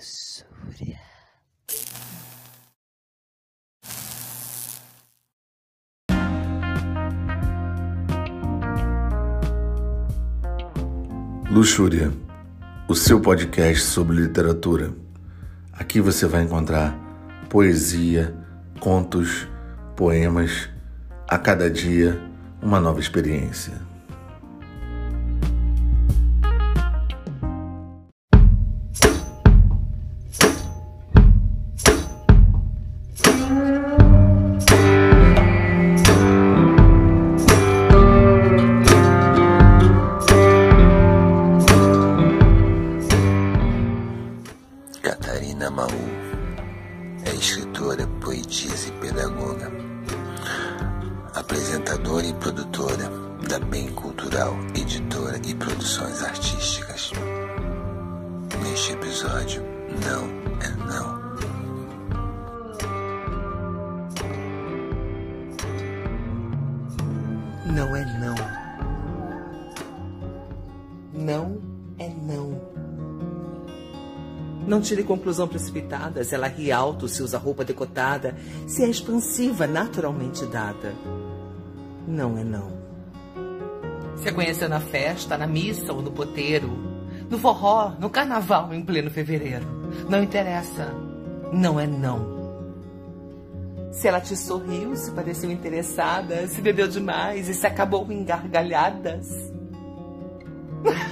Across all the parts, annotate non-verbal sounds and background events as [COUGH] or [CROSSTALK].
Luxúria. Luxúria, o seu podcast sobre literatura. Aqui você vai encontrar poesia, contos, poemas, a cada dia uma nova experiência. Catarina Maú é escritora, poetisa e pedagoga, apresentadora e produtora da Bem Cultural, editora e produções artísticas. Neste episódio, não é não. Não é não. Não é não. Não tire conclusão precipitada se ela ri alto, se usa roupa decotada, se é expansiva, naturalmente dada. Não é não. Se a conheceu na festa, na missa ou no poteiro, no forró, no carnaval em pleno fevereiro. Não interessa. Não é não. Se ela te sorriu, se pareceu interessada, se bebeu demais e se acabou em gargalhadas. [LAUGHS]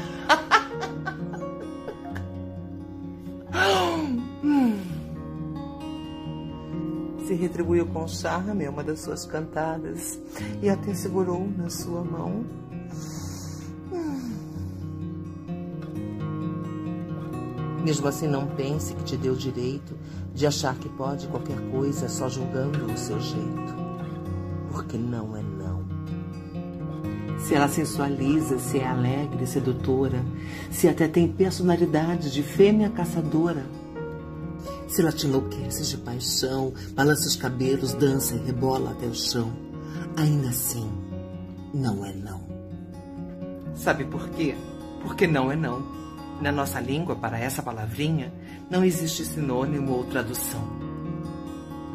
se retribuiu com charme uma das suas cantadas e até segurou na sua mão. Mesmo assim, não pense que te deu direito de achar que pode qualquer coisa só julgando o seu jeito. Porque não é não. Se ela sensualiza, se é alegre, sedutora, se até tem personalidade de fêmea caçadora, se ela te enlouquece de paixão, balança os cabelos, dança e rebola até o chão, ainda assim, não é não. Sabe por quê? Porque não é não. Na nossa língua, para essa palavrinha, não existe sinônimo ou tradução.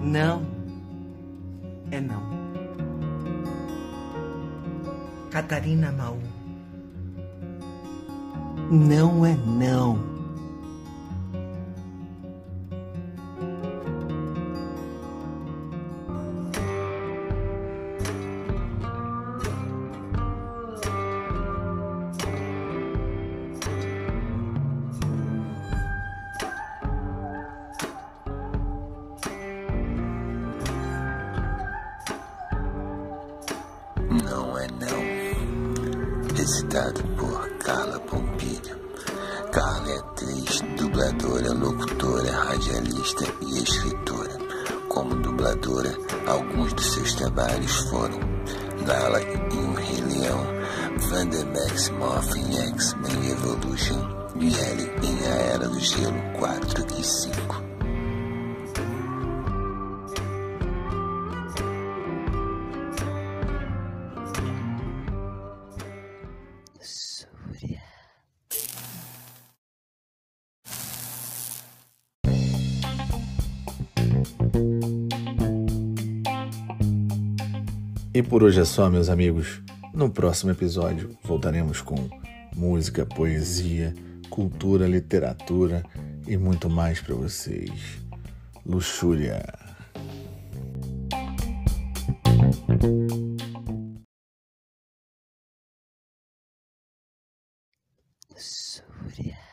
Não é não. Catarina Maú. Não é não. Não é não. Recitado por Carla Pompilho. Carla é atriz, dubladora, locutora, radialista e escritora. Como dubladora, alguns dos seus trabalhos foram Nala em O Rei Leão, Vandermax X-Men Evolution e Ellie em A Era do Gelo 4 e 5. E por hoje é só, meus amigos. No próximo episódio voltaremos com música, poesia, cultura, literatura e muito mais para vocês. Luxúria. Luxúria.